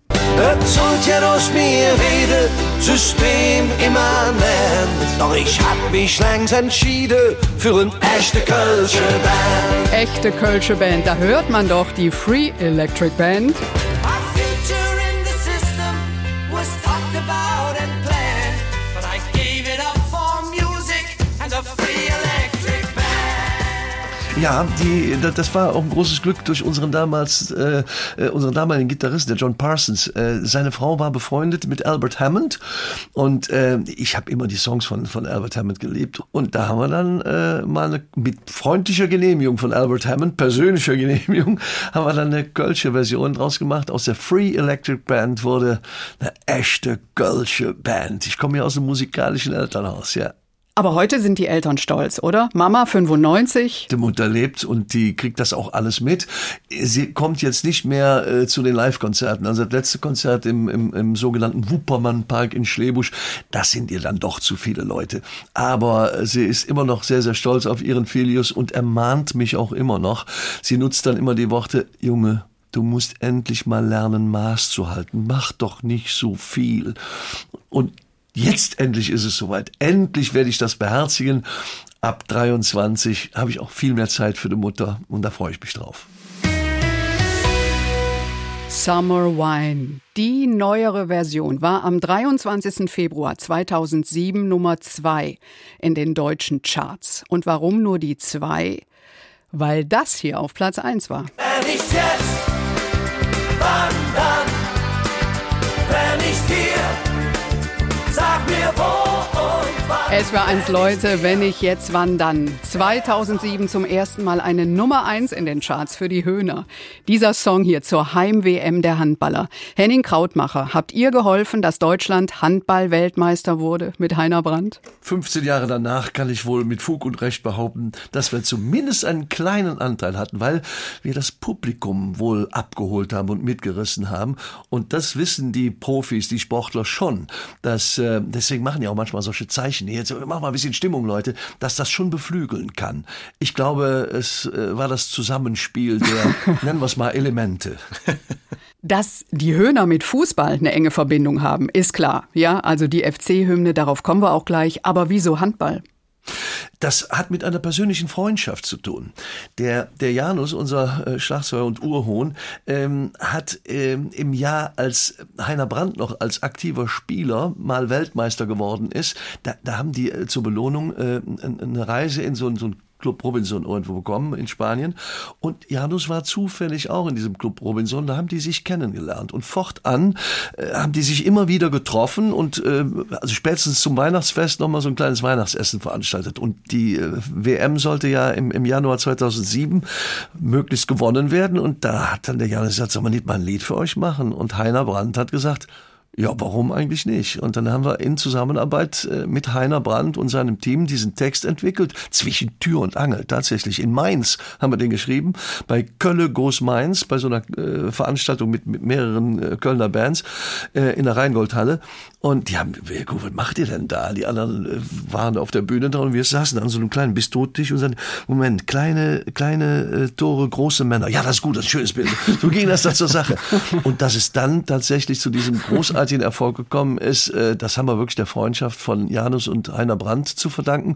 System immanent. Doch ich hab mich längst entschieden für ein echte Kölsche Band.
Echte Kölsche Band, da hört man doch die Free Electric Band.
Ja, die, das war auch ein großes Glück durch unseren damals, äh, äh, unseren damaligen Gitarristen, der John Parsons. Äh, seine Frau war befreundet mit Albert Hammond und äh, ich habe immer die Songs von, von Albert Hammond geliebt. Und da haben wir dann äh, mal eine, mit freundlicher Genehmigung von Albert Hammond, persönlicher Genehmigung, haben wir dann eine Kölsche Version draus gemacht. Aus der Free Electric Band wurde eine echte Kölsche Band. Ich komme ja aus dem musikalischen Elternhaus, ja.
Aber heute sind die Eltern stolz, oder? Mama 95.
Die Mutter lebt und die kriegt das auch alles mit. Sie kommt jetzt nicht mehr äh, zu den Live-Konzerten. Also das letzte Konzert im, im, im sogenannten Wuppermann-Park in Schlebusch, das sind ihr dann doch zu viele Leute. Aber sie ist immer noch sehr, sehr stolz auf ihren Filius und ermahnt mich auch immer noch. Sie nutzt dann immer die Worte, Junge, du musst endlich mal lernen, Maß zu halten. Mach doch nicht so viel. Und Jetzt endlich ist es soweit. Endlich werde ich das beherzigen. Ab 23 habe ich auch viel mehr Zeit für die Mutter und da freue ich mich drauf.
Summer Wine. Die neuere Version war am 23. Februar 2007 Nummer 2 in den deutschen Charts. Und warum nur die 2? Weil das hier auf Platz 1 war.
Wenn nicht jetzt, wann dann? Wenn nicht hier Sag mir wo und wann.
Es war eins, Leute, wenn ich jetzt wann dann. 2007 zum ersten Mal eine Nummer eins in den Charts für die Höhner. Dieser Song hier zur Heim-WM der Handballer. Henning Krautmacher, habt ihr geholfen, dass Deutschland Handball-Weltmeister wurde mit Heiner Brandt?
15 Jahre danach kann ich wohl mit Fug und Recht behaupten, dass wir zumindest einen kleinen Anteil hatten, weil wir das Publikum wohl abgeholt haben und mitgerissen haben. Und das wissen die Profis, die Sportler schon, dass äh, deswegen machen ja auch manchmal solche Zeichen. Jetzt mach mal ein bisschen Stimmung, Leute, dass das schon beflügeln kann. Ich glaube, es äh, war das Zusammenspiel der, nennen wir es mal, Elemente.
Dass die Höhner mit Fußball eine enge Verbindung haben, ist klar. Ja, also die FC-Hymne, darauf kommen wir auch gleich. Aber wieso Handball?
Das hat mit einer persönlichen Freundschaft zu tun. Der, der Janus, unser äh, Schlagzeuger und Urhohn, ähm, hat ähm, im Jahr, als Heiner Brandt noch als aktiver Spieler mal Weltmeister geworden ist, da, da haben die äh, zur Belohnung äh, eine Reise in so, so ein Club Robinson irgendwo bekommen in Spanien. Und Janus war zufällig auch in diesem Club Robinson. Da haben die sich kennengelernt. Und fortan äh, haben die sich immer wieder getroffen und äh, also spätestens zum Weihnachtsfest nochmal so ein kleines Weihnachtsessen veranstaltet. Und die äh, WM sollte ja im, im Januar 2007 möglichst gewonnen werden. Und da hat dann der Janus gesagt, soll man nicht mal ein Lied für euch machen? Und Heiner Brandt hat gesagt, ja, warum eigentlich nicht? Und dann haben wir in Zusammenarbeit äh, mit Heiner Brandt und seinem Team diesen Text entwickelt. Zwischen Tür und Angel, tatsächlich. In Mainz haben wir den geschrieben. Bei Kölle Groß Mainz, bei so einer äh, Veranstaltung mit, mit mehreren äh, Kölner Bands in der Rheingoldhalle. Und die haben, was macht ihr denn da? Die anderen waren auf der Bühne da und wir saßen an so einem kleinen Bistrotisch und sagten, Moment, kleine, kleine Tore, große Männer. Ja, das ist gut, das ist ein schönes Bild. So ging das da zur Sache. Und dass es dann tatsächlich zu diesem großartigen Erfolg gekommen ist, äh, das haben wir wirklich der Freundschaft von Janus und Heiner Brandt zu verdanken.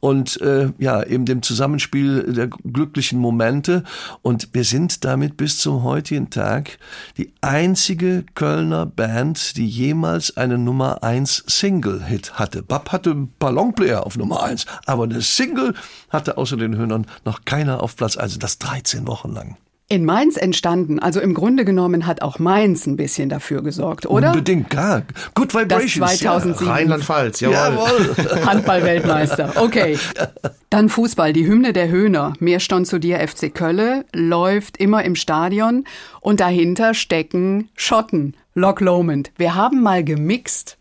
Und äh, ja, eben dem Zusammenspiel der glücklichen Momente. Und wir sind damit bis zum heutigen Tag die einzige Kölner Band, die jemals einen Nummer 1 Single-Hit hatte. Bab hatte ein paar Longplayer auf Nummer 1, aber eine Single hatte außer den Höhnern noch keiner auf Platz 1. Das 13 Wochen lang.
In Mainz entstanden. Also im Grunde genommen hat auch Mainz ein bisschen dafür gesorgt, oder?
Unbedingt, klar. Good Vibrations.
Das 2007.
Ja. Rheinland-Pfalz, jawohl.
Jawohl.
Handball-Weltmeister. Okay. Dann Fußball. Die Hymne der Höhner. Mehr stand zu dir FC Kölle. Läuft immer im Stadion. Und dahinter stecken Schotten. Loch Lomond. Wir haben mal gemixt.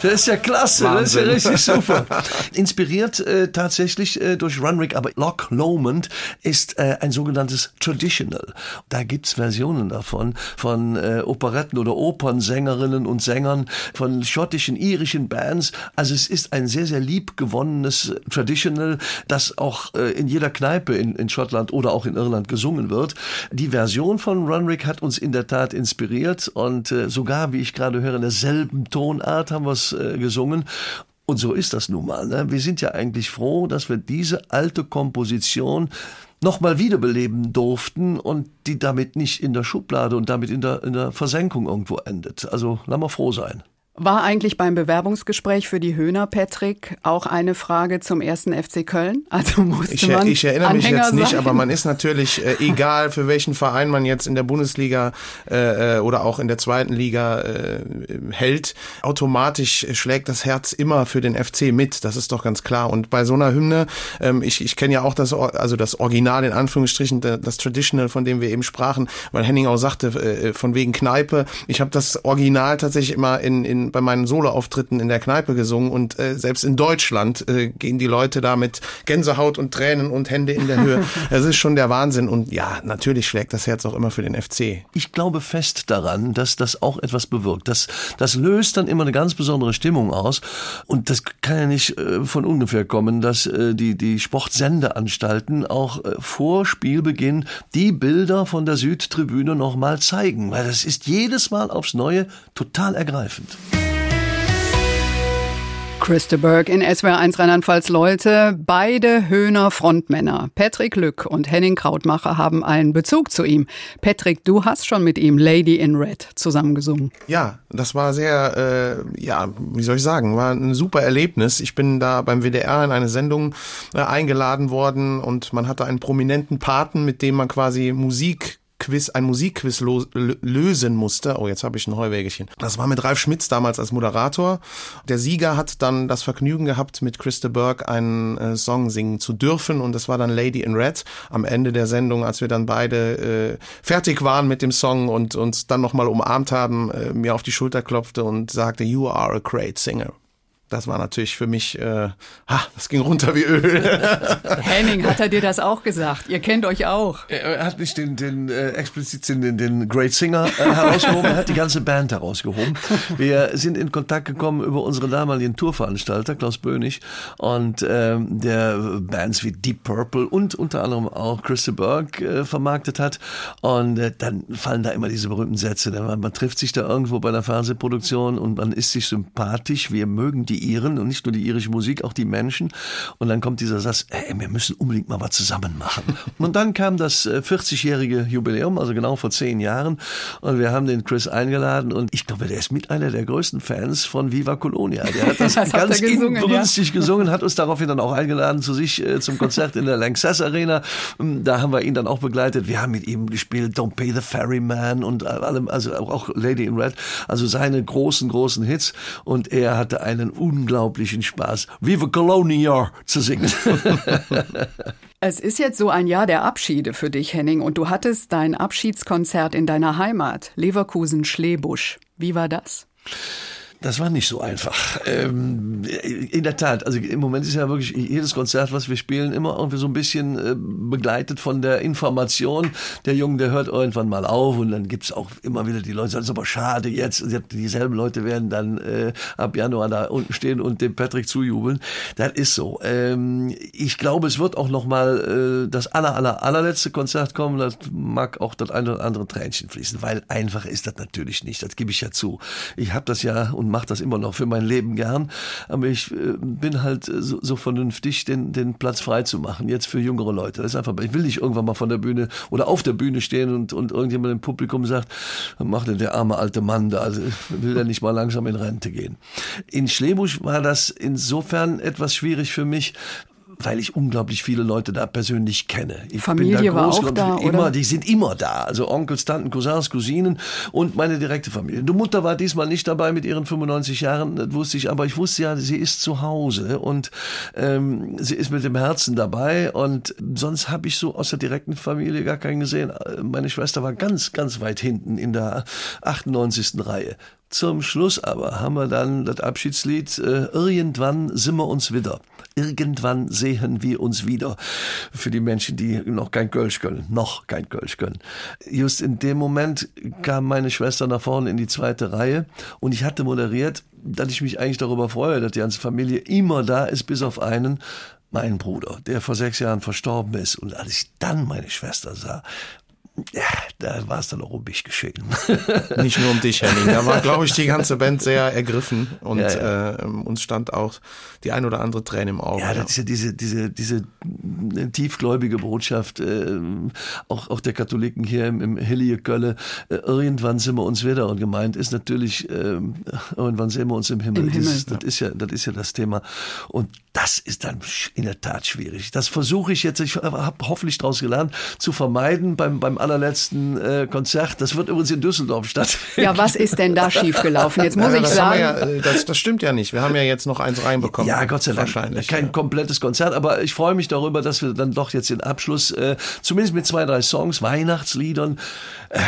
Das ist ja klasse,
Wahnsinn.
das ist ja richtig super. Inspiriert äh, tatsächlich äh, durch Runrig, aber Loch Lomond ist äh, ein sogenanntes Traditional. Da gibt's Versionen davon, von äh, Operetten- oder Opernsängerinnen und Sängern, von schottischen, irischen Bands. Also es ist ein sehr, sehr liebgewonnenes Traditional, das auch äh, in jeder Kneipe in, in Schottland oder auch in Irland gesungen wird. Die Version von Runrig hat uns in der Tat inspiriert und äh, sogar, wie ich gerade höre, in derselben Tonart haben wir es äh, gesungen. Und so ist das nun mal. Ne? Wir sind ja eigentlich froh, dass wir diese alte Komposition nochmal wiederbeleben durften und die damit nicht in der Schublade und damit in der, in der Versenkung irgendwo endet. Also lass mal froh sein.
War eigentlich beim Bewerbungsgespräch für die Höhner, Patrick, auch eine Frage zum ersten FC Köln? Also musste
Ich,
man
ich erinnere mich
Anhänger
jetzt nicht,
sein?
aber man ist natürlich, äh, egal für welchen Verein man jetzt in der Bundesliga äh, äh, oder auch in der zweiten Liga äh, hält, automatisch schlägt das Herz immer für den FC mit. Das ist doch ganz klar. Und bei so einer Hymne, ähm, ich, ich kenne ja auch das, also das Original in Anführungsstrichen, da- das Traditional, von dem wir eben sprachen, weil Henning auch sagte, äh, von wegen Kneipe. Ich habe das Original tatsächlich immer in, in bei meinen Soloauftritten in der Kneipe gesungen und äh, selbst in Deutschland äh, gehen die Leute da mit Gänsehaut und Tränen und Hände in der Höhe. Das ist schon der Wahnsinn und ja, natürlich schlägt das Herz auch immer für den FC.
Ich glaube fest daran, dass das auch etwas bewirkt. Das, das löst dann immer eine ganz besondere Stimmung aus. Und das kann ja nicht äh, von ungefähr kommen, dass äh, die, die Sportsendeanstalten auch äh, vor Spielbeginn die Bilder von der Südtribüne nochmal zeigen. Weil das ist jedes Mal aufs Neue total ergreifend.
Christa Berg in SWR1 Rheinland-Pfalz Leute, beide Höhner Frontmänner. Patrick Lück und Henning Krautmacher haben einen Bezug zu ihm. Patrick, du hast schon mit ihm Lady in Red zusammengesungen.
Ja, das war sehr, äh, ja, wie soll ich sagen, war ein super Erlebnis. Ich bin da beim WDR in eine Sendung äh, eingeladen worden und man hatte einen prominenten Paten, mit dem man quasi Musik Quiz, ein Musikquiz lösen musste. Oh, jetzt habe ich ein Heuwägelchen. Das war mit Ralf Schmitz damals als Moderator. Der Sieger hat dann das Vergnügen gehabt, mit Christa Burke einen äh, Song singen zu dürfen und das war dann Lady in Red am Ende der Sendung, als wir dann beide äh, fertig waren mit dem Song und uns dann nochmal umarmt haben, äh, mir auf die Schulter klopfte und sagte, you are a great singer. Das war natürlich für mich, äh, ha, das ging runter wie Öl.
Henning, hat er dir das auch gesagt? Ihr kennt euch auch.
Er hat nicht den, den äh, explizit den, den, Great Singer äh, herausgehoben, er hat die ganze Band herausgehoben. Wir sind in Kontakt gekommen über unseren damaligen Tourveranstalter, Klaus Bönig, und ähm, der Bands wie Deep Purple und unter anderem auch Christa Berg äh, vermarktet hat. Und äh, dann fallen da immer diese berühmten Sätze. denn Man, man trifft sich da irgendwo bei einer Fernsehproduktion und man ist sich sympathisch, wir mögen die Iren und nicht nur die irische Musik, auch die Menschen. Und dann kommt dieser Satz, ey, wir müssen unbedingt mal was zusammen machen. Und dann kam das äh, 40-jährige Jubiläum, also genau vor zehn Jahren. Und wir haben den Chris eingeladen und ich glaube, der ist mit einer der größten Fans von Viva Colonia. Der hat das,
Das
ganz
gesungen,
inbrünstig gesungen, hat uns daraufhin dann auch eingeladen zu sich äh, zum Konzert in der Lanxess Arena. Ähm, Da haben wir ihn dann auch begleitet. Wir haben mit ihm gespielt Don't Pay the Ferryman und allem, also auch Lady in Red, also seine großen, großen Hits. Und er hatte einen unglaublichen Spaß, Viva Colonia zu singen.
Es ist jetzt so ein Jahr der Abschiede für dich, Henning, und du hattest dein Abschiedskonzert in deiner Heimat, Leverkusen-Schlebusch. Wie war das?
Das war nicht so einfach. Ähm, in der Tat, also im Moment ist ja wirklich jedes Konzert, was wir spielen, immer irgendwie so ein bisschen äh, begleitet von der Information. Der Junge, der hört irgendwann mal auf und dann gibt's auch immer wieder die Leute, das ist aber schade jetzt. Dieselben Leute werden dann äh, ab Januar da unten stehen und dem Patrick zujubeln. Das ist so. Ähm, ich glaube, es wird auch noch mal äh, das aller, aller, allerletzte Konzert kommen. Das mag auch das eine oder andere Tränchen fließen, weil einfach ist das natürlich nicht. Das gebe ich ja zu. Ich habe das ja und mache das immer noch für mein Leben gern. Aber ich äh, bin halt so, so vernünftig, den, den Platz frei zu machen, jetzt für jüngere Leute. Das ist einfach, ich will nicht irgendwann mal von der Bühne oder auf der Bühne stehen und, und irgendjemand im Publikum sagt, macht denn der arme alte Mann da? Also will der nicht mal langsam in Rente gehen? In Schlebusch war das insofern etwas schwierig für mich, weil ich unglaublich viele Leute da persönlich kenne. Ich
Familie war auch da,
immer,
oder?
Die sind immer da. Also Onkels, Tanten, Cousins, Cousinen und meine direkte Familie. Die Mutter war diesmal nicht dabei mit ihren 95 Jahren, das wusste ich, aber ich wusste ja, sie ist zu Hause und ähm, sie ist mit dem Herzen dabei und sonst habe ich so aus der direkten Familie gar keinen gesehen. Meine Schwester war ganz, ganz weit hinten in der 98. Reihe. Zum Schluss aber haben wir dann das Abschiedslied äh, Irgendwann sind wir uns wieder. Irgendwann sehen wir uns wieder. Für die Menschen, die noch kein Kölsch können. Noch kein Kölsch können. Just in dem Moment kam meine Schwester nach vorne in die zweite Reihe und ich hatte moderiert, dass ich mich eigentlich darüber freue, dass die ganze Familie immer da ist, bis auf einen, mein Bruder, der vor sechs Jahren verstorben ist. Und als ich dann meine Schwester sah, ja, da war es dann auch um mich geschehen.
Nicht nur um dich, Henning. Da war, glaube ich, die ganze Band sehr ergriffen und
Ja, ja.
Äh, uns stand auch die ein oder andere Träne im Auge.
Ja, das ist ja diese, diese, diese tiefgläubige Botschaft, äh, auch, auch der Katholiken hier im, im Hillige Kölle. Äh, irgendwann sind wir uns wieder und gemeint ist natürlich, äh, irgendwann sehen wir uns im Himmel.
Im Himmel,
das, das, ist ja, das ist ja das Thema. Und das ist dann in der Tat schwierig. Das versuche ich jetzt, ich habe hoffentlich daraus gelernt, zu vermeiden beim, beim allerletzten äh, Konzert. Das wird übrigens in Düsseldorf stattfinden.
Ja, was ist denn da schiefgelaufen? Jetzt muss
Ja,
ich
das,
sagen,
ja, äh, das, das stimmt ja nicht. Wir haben ja jetzt noch eins reinbekommen.
Ja, Gott sei Dank.
Wahrscheinlich.
Kein
ja.
komplettes Konzert, aber ich freue mich darüber, dass wir dann doch jetzt den Abschluss, äh, zumindest mit zwei, drei Songs, Weihnachtsliedern, äh,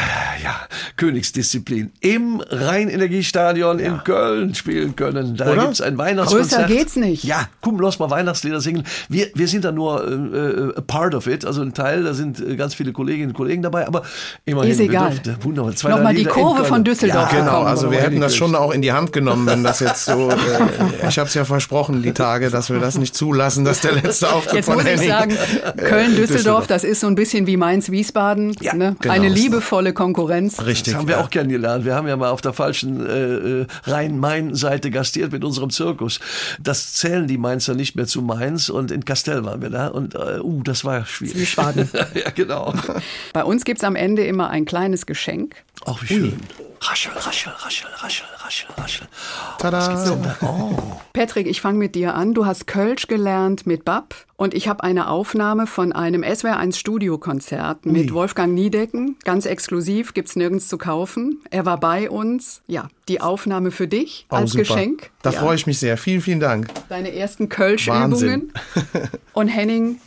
ja, Königsdisziplin, im Rhein-Energiestadion in Köln spielen können. Da
Oder?
gibt's ein Weihnachtskonzert.
Größer geht's nicht.
Ja, komm, lass mal Weihnachtslieder singen. Wir, wir sind da nur äh, äh, a part of it, also ein Teil, da sind ganz viele Kolleginnen und Kollegen dabei, aber immerhin.
Ist egal.
Wunderbar. Zwei,
Nochmal die Kurve
Köln.
von Düsseldorf
Ja,
Genau, also wir hätten das schon auch in die Hand genommen, wenn das jetzt so. Äh, ich habe es ja versprochen, die Tage, dass wir das nicht zulassen, dass der letzte Auftritt
Jetzt
von
muss ich
Henning.
sagen,
äh,
Köln-Düsseldorf, das ist so ein bisschen wie Mainz-Wiesbaden.
Ja,
ne?
genau.
Eine liebevolle Konkurrenz.
Richtig.
Das haben wir
ja.
auch kennengelernt. Wir haben ja mal auf der falschen äh, äh, Rhein-Main-Seite gastiert mit unserem Zirkus. Das zählen die Mainzer nicht mehr zu Mainz und in Kastell waren wir da und äh, uh, das war schwierig.
Wiesbaden.
ja, genau.
Bei uns gibt's am Ende immer ein kleines Geschenk.
Ach, wie schön. Raschel, raschel, raschel, raschel, raschel, raschel.
Tada.
Oh.
Patrick, ich fange mit dir an. Du hast Kölsch gelernt mit Bab und ich habe eine Aufnahme von einem SWR1 Studiokonzert mit Wolfgang Niedecken. Ganz exklusiv, gibt's nirgends zu kaufen. Er war bei uns. Ja, die Aufnahme für dich
Oh,
als
super.
Geschenk.
Da
ja.
freue ich mich sehr. Vielen, vielen Dank.
Deine ersten Kölsch-Übungen. Und Henning,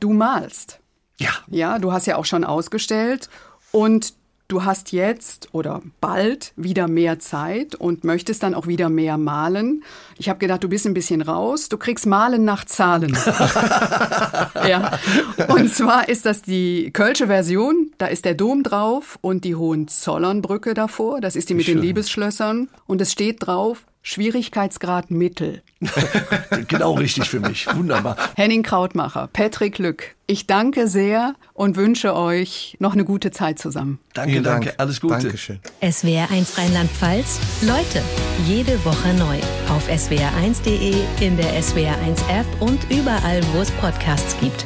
du malst.
Ja,
Ja, du hast ja auch schon ausgestellt und du hast jetzt oder bald wieder mehr Zeit und möchtest dann auch wieder mehr malen. Ich habe gedacht, du bist ein bisschen raus. Du kriegst Malen nach Zahlen. ja. Und zwar ist das die Kölsche Version. Da ist der Dom drauf und die Hohenzollernbrücke davor. Das ist die mit den Liebesschlössern. Und es steht drauf, Schwierigkeitsgrad Mittel.
genau richtig für mich. Wunderbar.
Henning Krautmacher, Patrick Lück, ich danke sehr und wünsche euch noch eine gute Zeit zusammen.
Danke,
Vielen
danke.
Dank.
Alles Gute.
Dankeschön.
SWR1 Rheinland-Pfalz. Leute, jede Woche neu. Auf swr1.de, in der SWR1 App und überall, wo es Podcasts gibt.